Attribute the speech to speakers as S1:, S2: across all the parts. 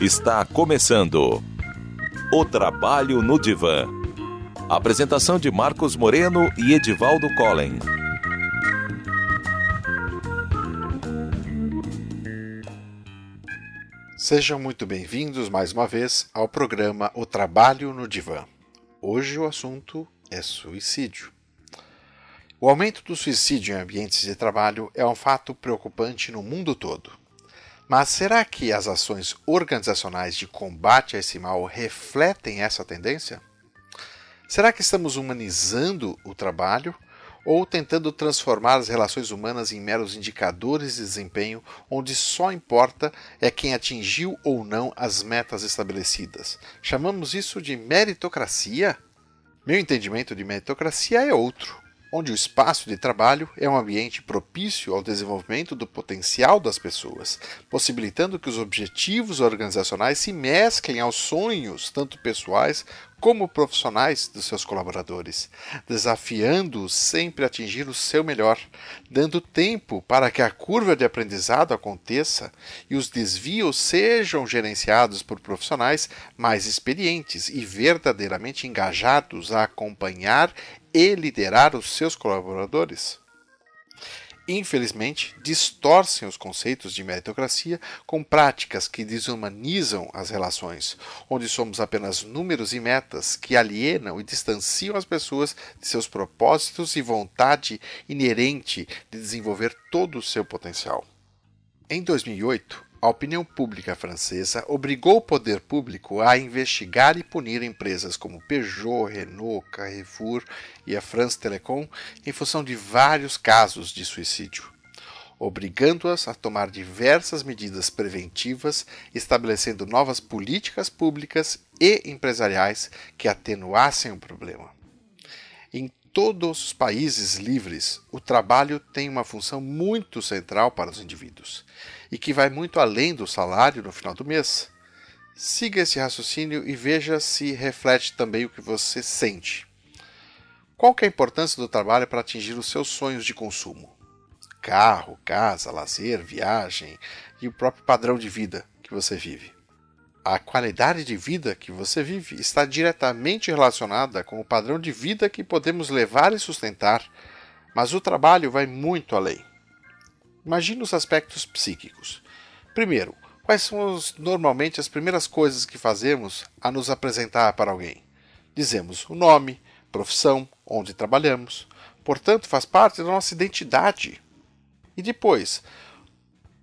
S1: Está começando O Trabalho no Divã. Apresentação de Marcos Moreno e Edivaldo Collen.
S2: Sejam muito bem-vindos mais uma vez ao programa O Trabalho no Divã. Hoje o assunto é suicídio. O aumento do suicídio em ambientes de trabalho é um fato preocupante no mundo todo. Mas será que as ações organizacionais de combate a esse mal refletem essa tendência? Será que estamos humanizando o trabalho ou tentando transformar as relações humanas em meros indicadores de desempenho onde só importa é quem atingiu ou não as metas estabelecidas? Chamamos isso de meritocracia? Meu entendimento de meritocracia é outro onde o espaço de trabalho é um ambiente propício ao desenvolvimento do potencial das pessoas, possibilitando que os objetivos organizacionais se mesclem aos sonhos, tanto pessoais como profissionais dos seus colaboradores, desafiando-os sempre a atingir o seu melhor, dando tempo para que a curva de aprendizado aconteça e os desvios sejam gerenciados por profissionais mais experientes e verdadeiramente engajados a acompanhar e liderar os seus colaboradores? Infelizmente, distorcem os conceitos de meritocracia com práticas que desumanizam as relações, onde somos apenas números e metas que alienam e distanciam as pessoas de seus propósitos e vontade inerente de desenvolver todo o seu potencial. Em 2008, a opinião pública francesa obrigou o poder público a investigar e punir empresas como Peugeot, Renault, Carrefour e a France Telecom em função de vários casos de suicídio, obrigando-as a tomar diversas medidas preventivas, estabelecendo novas políticas públicas e empresariais que atenuassem o problema. Todos os países livres, o trabalho tem uma função muito central para os indivíduos e que vai muito além do salário no final do mês. Siga esse raciocínio e veja se reflete também o que você sente. Qual é a importância do trabalho para atingir os seus sonhos de consumo? Carro, casa, lazer, viagem e o próprio padrão de vida que você vive. A qualidade de vida que você vive está diretamente relacionada com o padrão de vida que podemos levar e sustentar, mas o trabalho vai muito além. Imagine os aspectos psíquicos. Primeiro, quais são os, normalmente as primeiras coisas que fazemos a nos apresentar para alguém? Dizemos o nome, profissão, onde trabalhamos. Portanto, faz parte da nossa identidade. E depois,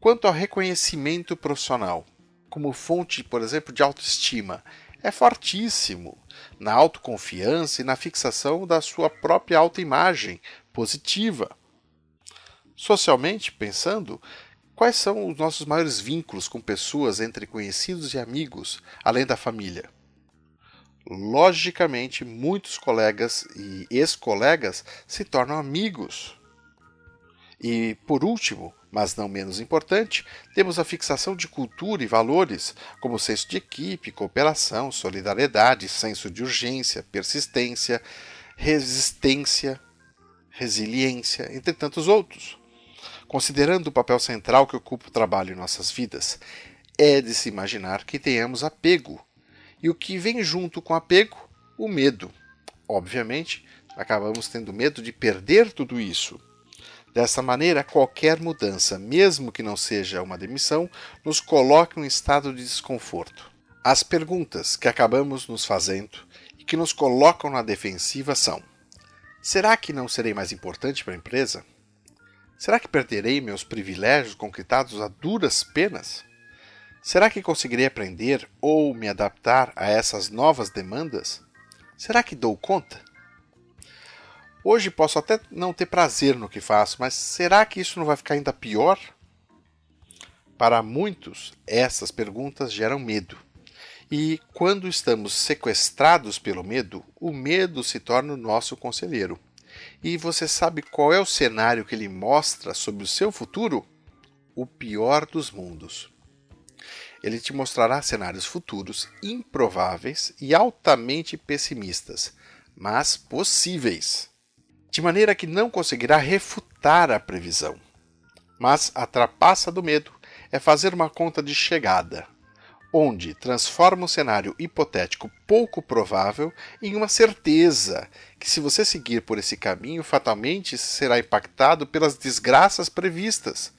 S2: quanto ao reconhecimento profissional, como fonte, por exemplo, de autoestima, é fortíssimo na autoconfiança e na fixação da sua própria autoimagem positiva. Socialmente pensando, quais são os nossos maiores vínculos com pessoas entre conhecidos e amigos, além da família? Logicamente, muitos colegas e ex-colegas se tornam amigos. E, por último, mas não menos importante, temos a fixação de cultura e valores, como senso de equipe, cooperação, solidariedade, senso de urgência, persistência, resistência, resiliência, entre tantos outros. Considerando o papel central que ocupa o trabalho em nossas vidas, é de se imaginar que tenhamos apego. E o que vem junto com apego? O medo. Obviamente, acabamos tendo medo de perder tudo isso Dessa maneira, qualquer mudança, mesmo que não seja uma demissão, nos coloca em um estado de desconforto. As perguntas que acabamos nos fazendo e que nos colocam na defensiva são: será que não serei mais importante para a empresa? Será que perderei meus privilégios conquistados a duras penas? Será que conseguirei aprender ou me adaptar a essas novas demandas? Será que dou conta? Hoje posso até não ter prazer no que faço, mas será que isso não vai ficar ainda pior? Para muitos, essas perguntas geram medo. E quando estamos sequestrados pelo medo, o medo se torna o nosso conselheiro. E você sabe qual é o cenário que ele mostra sobre o seu futuro? O pior dos mundos. Ele te mostrará cenários futuros improváveis e altamente pessimistas, mas possíveis, de maneira que não conseguirá refutar a previsão. Mas a trapaça do medo é fazer uma conta de chegada, onde transforma um cenário hipotético pouco provável em uma certeza que, se você seguir por esse caminho, fatalmente será impactado pelas desgraças previstas,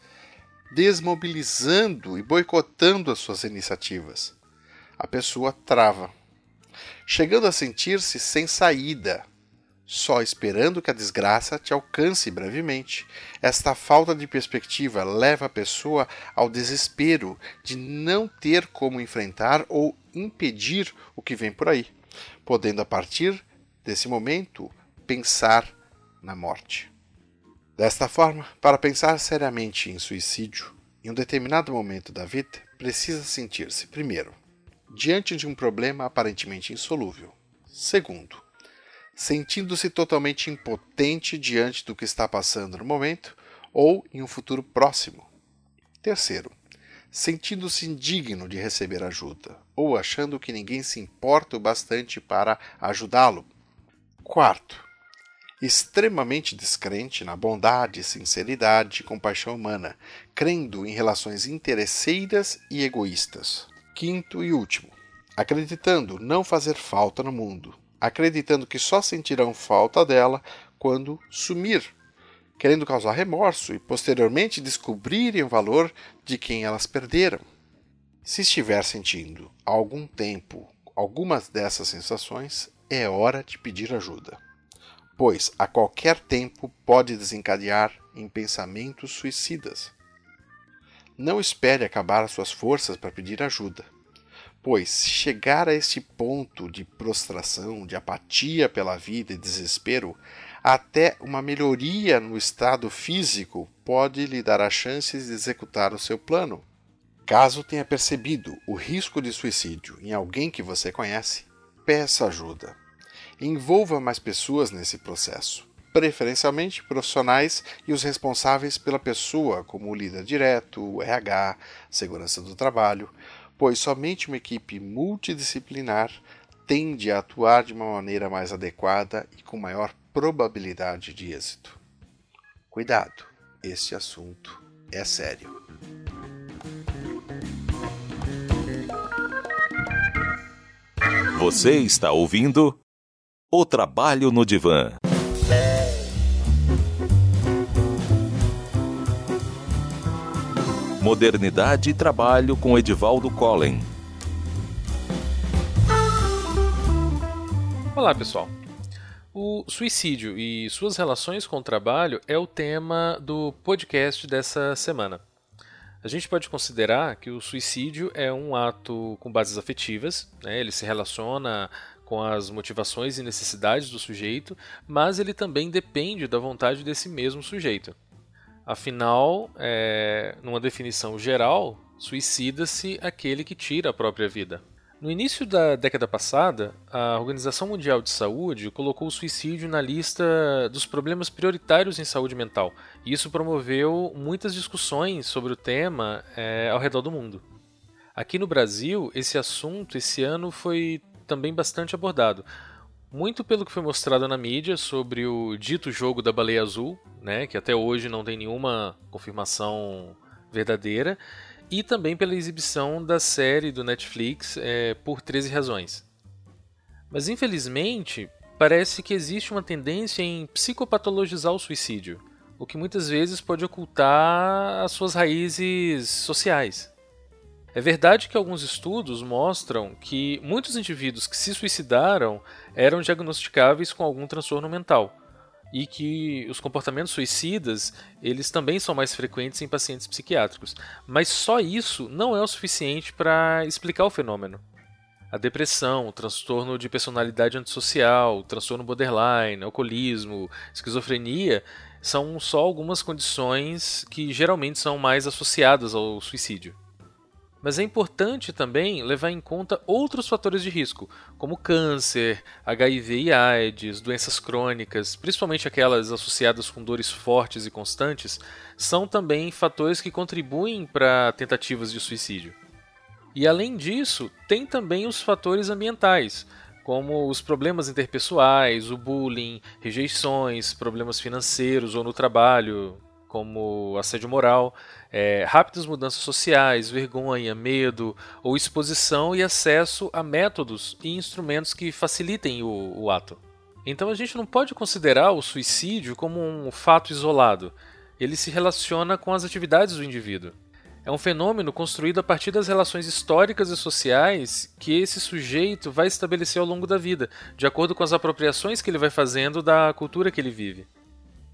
S2: desmobilizando e boicotando as suas iniciativas. A pessoa trava, chegando a sentir-se sem saída, só esperando que a desgraça te alcance brevemente. Esta falta de perspectiva leva a pessoa ao desespero de não ter como enfrentar ou impedir o que vem por aí, podendo a partir desse momento pensar na morte. Desta forma, para pensar seriamente em suicídio, em um determinado momento da vida, precisa sentir-se, primeiro, diante de um problema aparentemente insolúvel. Segundo, sentindo-se totalmente impotente diante do que está passando no momento ou em um futuro próximo. Terceiro, sentindo-se indigno de receber ajuda ou achando que ninguém se importa o bastante para ajudá-lo. Quarto, extremamente descrente na bondade, sinceridade e compaixão humana, crendo em relações interesseiras e egoístas. Quinto e último, acreditando não fazer falta no mundo, acreditando que só sentirão falta dela quando sumir, querendo causar remorso e posteriormente descobrirem o valor de quem elas perderam. Se estiver sentindo há algum tempo algumas dessas sensações, é hora de pedir ajuda, pois a qualquer tempo pode desencadear em pensamentos suicidas. Não espere acabar as suas forças para pedir ajuda pois chegar a este ponto de prostração, de apatia pela vida e desespero, até uma melhoria no estado físico pode lhe dar a chance de executar o seu plano. Caso tenha percebido o risco de suicídio em alguém que você conhece, peça ajuda. Envolva mais pessoas nesse processo, preferencialmente profissionais e os responsáveis pela pessoa, como o líder direto, o RH, segurança do trabalho, pois somente uma equipe multidisciplinar tende a atuar de uma maneira mais adequada e com maior probabilidade de êxito. Cuidado, este assunto é sério.
S1: Você está ouvindo O Trabalho no Divã. Modernidade e Trabalho com Edivaldo Collen.
S3: Olá, pessoal. O suicídio e suas relações com o trabalho é o tema do podcast dessa semana. A gente pode considerar que o suicídio é um ato com bases afetivas, né? ele se relaciona com as motivações e necessidades do sujeito, mas ele também depende da vontade desse mesmo sujeito. Afinal, é, numa definição geral, suicida-se aquele que tira a própria vida. No início da década passada, a Organização Mundial de Saúde colocou o suicídio na lista dos problemas prioritários em saúde mental, e isso promoveu muitas discussões sobre o tema é, ao redor do mundo. Aqui no Brasil, esse assunto esse ano foi também bastante abordado, muito pelo que foi mostrado na mídia sobre o dito jogo da baleia azul, né, que até hoje não tem nenhuma confirmação verdadeira, e também pela exibição da série do Netflix é, por 13 razões. Mas infelizmente, parece que existe uma tendência em psicopatologizar o suicídio, o que muitas vezes pode ocultar as suas raízes sociais. É verdade que alguns estudos mostram que muitos indivíduos que se suicidaram eram diagnosticáveis com algum transtorno mental e que os comportamentos suicidas eles também são mais frequentes em pacientes psiquiátricos. Mas só isso não é o suficiente para explicar o fenômeno. A depressão, o transtorno de personalidade antissocial, o transtorno borderline, alcoolismo, esquizofrenia são só algumas condições que geralmente são mais associadas ao suicídio. Mas é importante também levar em conta outros fatores de risco, como câncer, HIV e AIDS, doenças crônicas, principalmente aquelas associadas com dores fortes e constantes, são também fatores que contribuem para tentativas de suicídio. E além disso, tem também os fatores ambientais, como os problemas interpessoais, o bullying, rejeições, problemas financeiros ou no trabalho, como assédio moral, é, rápidas mudanças sociais, vergonha, medo ou exposição e acesso a métodos e instrumentos que facilitem o, o ato. Então a gente não pode considerar o suicídio como um fato isolado. Ele se relaciona com as atividades do indivíduo. É um fenômeno construído a partir das relações históricas e sociais que esse sujeito vai estabelecer ao longo da vida, de acordo com as apropriações que ele vai fazendo da cultura que ele vive.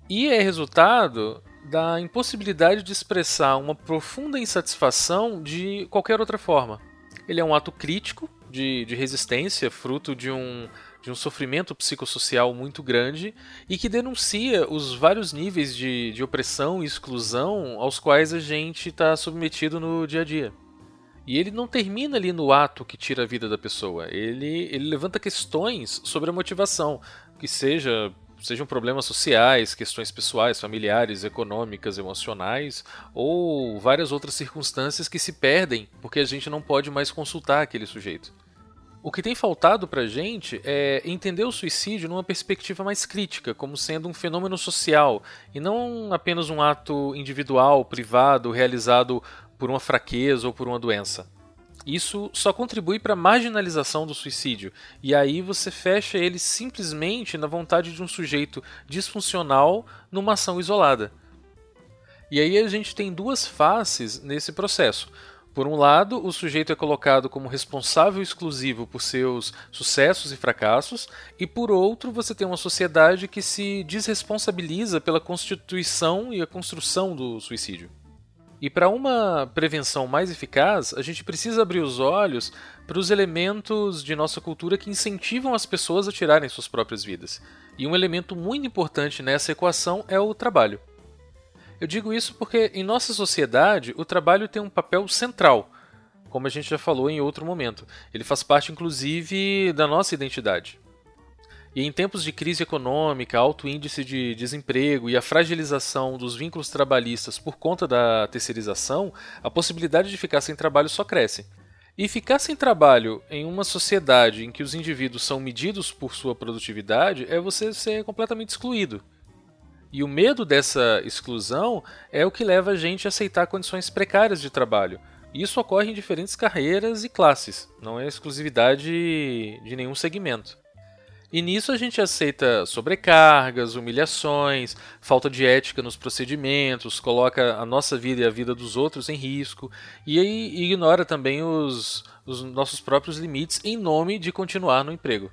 S3: E é resultado da impossibilidade de expressar uma profunda insatisfação de qualquer outra forma. Ele é um ato crítico de, de resistência, fruto de um de um sofrimento psicossocial muito grande e que denuncia os vários níveis de, de opressão e exclusão aos quais a gente está submetido no dia a dia. E ele não termina ali no ato que tira a vida da pessoa. Ele, ele levanta questões sobre a motivação, que seja sejam problemas sociais, questões pessoais, familiares, econômicas, emocionais ou várias outras circunstâncias que se perdem porque a gente não pode mais consultar aquele sujeito. O que tem faltado para a gente é entender o suicídio numa perspectiva mais crítica, como sendo um fenômeno social, e não apenas um ato individual, privado, realizado por uma fraqueza ou por uma doença. Isso só contribui para a marginalização do suicídio, e aí você fecha ele simplesmente na vontade de um sujeito disfuncional numa ação isolada. E aí a gente tem duas faces nesse processo. Por um lado, o sujeito é colocado como responsável exclusivo por seus sucessos e fracassos, e por outro, você tem uma sociedade que se desresponsabiliza pela constituição e a construção do suicídio. E para uma prevenção mais eficaz, a gente precisa abrir os olhos para os elementos de nossa cultura que incentivam as pessoas a tirarem suas próprias vidas. E um elemento muito importante nessa equação é o trabalho. Eu digo isso porque em nossa sociedade o trabalho tem um papel central, como a gente já falou em outro momento. Ele faz parte, inclusive, da nossa identidade. E em tempos de crise econômica, alto índice de desemprego e a fragilização dos vínculos trabalhistas por conta da terceirização, a possibilidade de ficar sem trabalho só cresce. E ficar sem trabalho em uma sociedade em que os indivíduos são medidos por sua produtividade é você ser completamente excluído. E o medo dessa exclusão é o que leva a gente a aceitar condições precárias de trabalho. Isso ocorre em diferentes carreiras e classes, não é exclusividade de nenhum segmento. E nisso a gente aceita sobrecargas, humilhações, falta de ética nos procedimentos, coloca a nossa vida e a vida dos outros em risco e ignora também os, os nossos próprios limites em nome de continuar no emprego.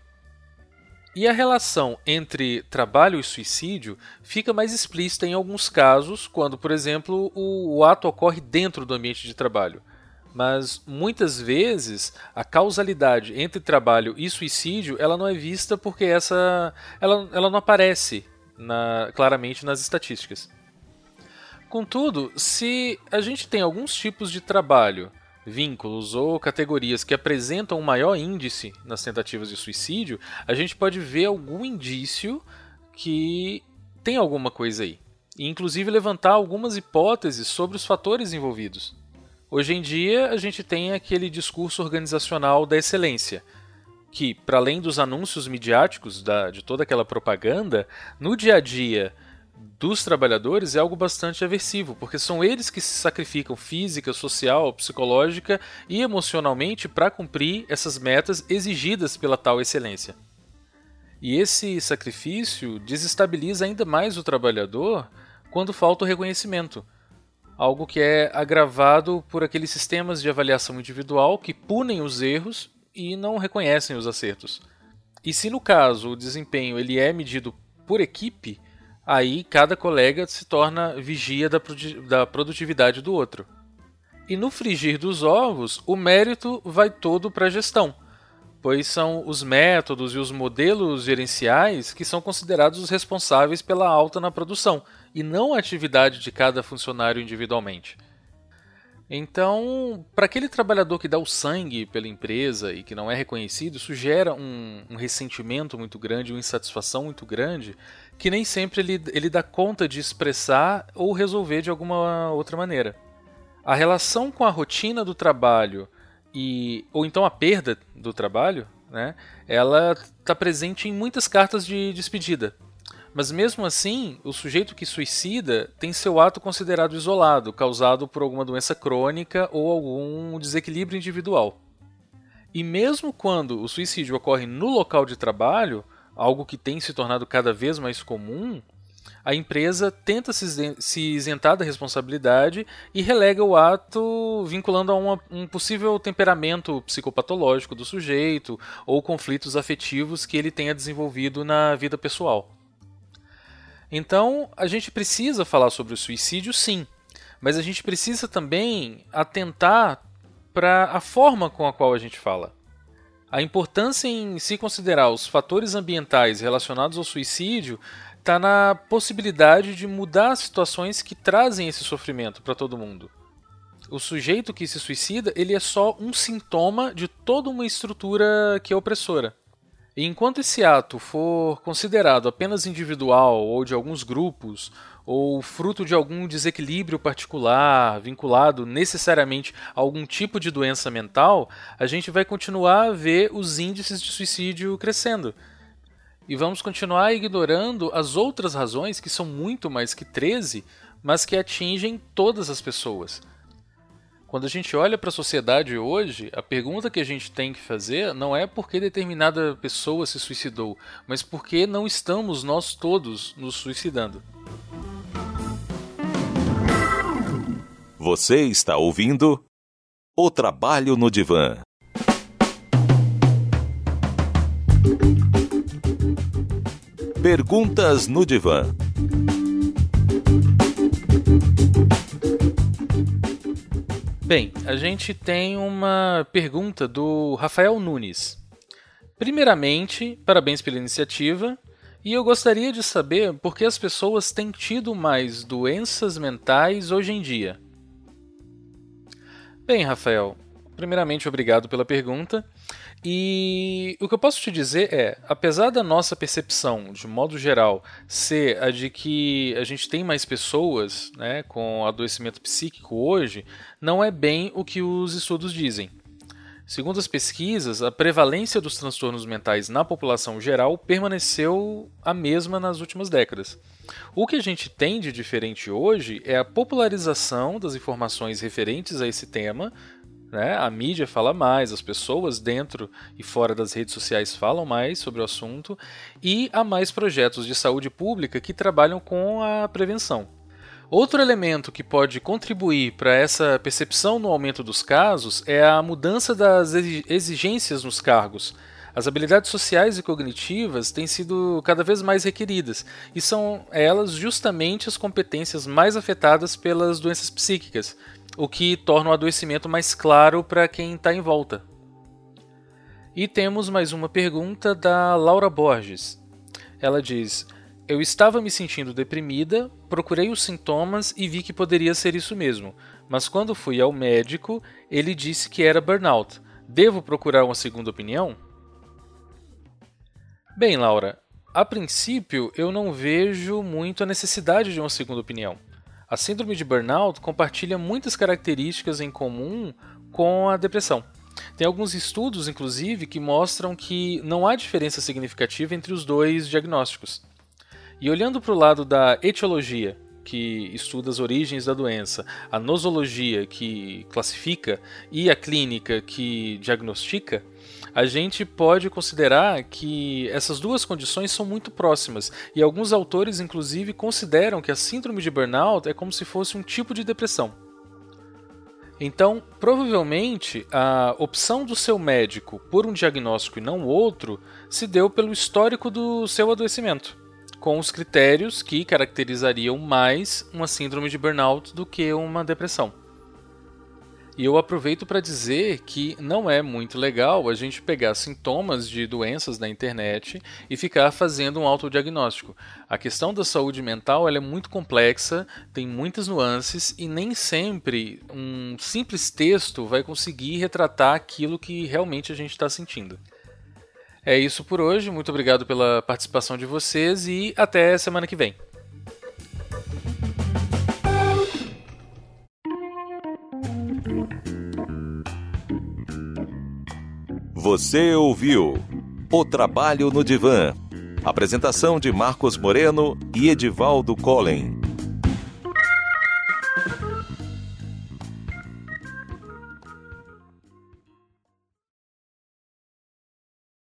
S3: E a relação entre trabalho e suicídio fica mais explícita em alguns casos, quando, por exemplo, o, o, ato ocorre dentro do ambiente de trabalho. Mas muitas vezes a causalidade entre trabalho e suicídio ela não é vista porque essa ela, ela não aparece na, claramente nas estatísticas. Contudo, se a gente tem alguns tipos de trabalho vínculos ou categorias que apresentam um maior índice nas tentativas de suicídio, a gente pode ver algum indício que tem alguma coisa aí. E inclusive levantar algumas hipóteses sobre os fatores envolvidos. Hoje em dia, a gente tem aquele discurso organizacional da excelência, que, para além dos anúncios midiáticos da, de toda aquela propaganda, no dia a dia dos trabalhadores é algo bastante aversivo, porque são eles que se sacrificam física, social, psicológica e emocionalmente para cumprir essas metas exigidas pela tal excelência. E esse sacrifício desestabiliza ainda mais o trabalhador quando falta o reconhecimento, algo que é agravado por aqueles sistemas de avaliação individual que punem os erros e não reconhecem os acertos. E se no caso o desempenho ele é medido por equipe, aí cada colega se torna vigia da, da produtividade do outro. E no frigir dos ovos, o mérito vai todo para a gestão, pois são os métodos e os modelos gerenciais que são considerados os responsáveis pela alta na produção, e não a atividade de cada funcionário individualmente. Então, para aquele trabalhador que dá o sangue pela empresa e que não é reconhecido, isso gera um, um ressentimento muito grande, uma insatisfação muito grande, que nem sempre ele, ele dá conta de expressar ou resolver de alguma outra maneira. A relação com a rotina do trabalho e ou então a perda do trabalho, né, ela está presente em muitas cartas de despedida. Mas mesmo assim, o sujeito que suicida tem seu ato considerado isolado, causado por alguma doença crônica ou algum desequilíbrio individual. E mesmo quando o suicídio ocorre no local de trabalho, algo que tem se tornado cada vez mais comum, a empresa tenta se isentar da responsabilidade e relega o ato vinculando a uma, um possível temperamento psicopatológico do sujeito ou conflitos afetivos que ele tenha desenvolvido na vida pessoal. Então, a gente precisa falar sobre o suicídio, sim, mas a gente precisa também atentar para a forma com a qual a gente fala. A importância em se considerar os fatores ambientais relacionados ao suicídio está na possibilidade de mudar situações que trazem esse sofrimento para todo mundo. O sujeito que se suicida, ele é só um sintoma de toda uma estrutura que é opressora. E enquanto esse ato for considerado apenas individual ou de alguns grupos, ou fruto de algum desequilíbrio particular, vinculado necessariamente a algum tipo de doença mental, a gente vai continuar a ver os índices de suicídio crescendo. E vamos continuar ignorando as outras razões, que são muito mais que 13, mas que atingem todas as pessoas. Quando a gente olha para a sociedade hoje, a pergunta que a gente tem que fazer não é por que determinada pessoa se suicidou, mas por que não estamos nós todos nos suicidando.
S1: Você está ouvindo O Trabalho no Divã. Perguntas no Divã.
S3: Bem, a gente tem uma pergunta do Rafael Nunes. Primeiramente, parabéns pela iniciativa. E eu gostaria de saber por que as pessoas têm tido mais doenças mentais hoje em dia. Bem, Rafael, primeiramente obrigado pela pergunta. E o que eu posso te dizer é, apesar da nossa percepção, de modo geral, ser a de que a gente tem mais pessoas né, com adoecimento psíquico hoje, não é bem o que os estudos dizem. Segundo as pesquisas, a prevalência dos transtornos mentais na população geral permaneceu a mesma nas últimas décadas. O que a gente tem de diferente hoje é a popularização das informações referentes a esse tema né? A mídia fala mais, as pessoas dentro e fora das redes sociais falam mais sobre o assunto e há mais projetos de saúde pública que trabalham com a prevenção. Outro elemento que pode contribuir para essa percepção no aumento dos casos é a mudança das exigências nos cargos. As habilidades sociais e cognitivas têm sido cada vez mais requeridas, e são elas justamente as competências mais afetadas pelas doenças psíquicas, o que torna o adoecimento mais claro para quem está em volta. E temos mais uma pergunta da Laura Borges. Ela diz: Eu estava me sentindo deprimida, procurei os sintomas e vi que poderia ser isso mesmo, mas quando fui ao médico, ele disse que era burnout. Devo procurar uma segunda opinião? Bem, Laura, a princípio eu não vejo muito a necessidade de uma segunda opinião. A síndrome de burnout compartilha muitas características em comum com a depressão. Tem alguns estudos, inclusive, que mostram que não há diferença significativa entre os dois diagnósticos. E olhando para o lado da etiologia, que estuda as origens da doença, a nosologia, que classifica, e a clínica, que diagnostica, a gente pode considerar que essas duas condições são muito próximas, e alguns autores, inclusive, consideram que a síndrome de burnout é como se fosse um tipo de depressão. Então, provavelmente, a opção do seu médico por um diagnóstico e não outro se deu pelo histórico do seu adoecimento, com os critérios que caracterizariam mais uma síndrome de burnout do que uma depressão. E eu aproveito para dizer que não é muito legal a gente pegar sintomas de doenças na internet e ficar fazendo um autodiagnóstico. A questão da saúde mental é muito complexa, tem muitas nuances e nem sempre um simples texto vai conseguir retratar aquilo que realmente a gente está sentindo. É isso por hoje, muito obrigado pela participação de vocês e até semana que vem.
S1: Você ouviu O Trabalho no Divã. Apresentação de Marcos Moreno e Edivaldo Collen.